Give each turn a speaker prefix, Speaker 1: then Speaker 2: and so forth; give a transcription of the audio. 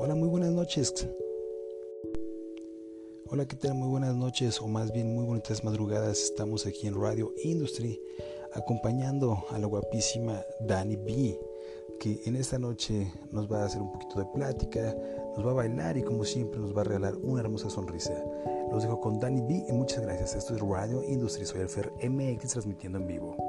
Speaker 1: Hola muy buenas noches. Hola, ¿qué tal? Muy buenas noches, o más bien muy bonitas madrugadas. Estamos aquí en Radio Industry acompañando a la guapísima Dani B, que en esta noche nos va a hacer un poquito de plática, nos va a bailar y como siempre nos va a regalar una hermosa sonrisa. Los dejo con Dani B y muchas gracias. Esto es Radio Industry, soy el Fer MX transmitiendo en vivo.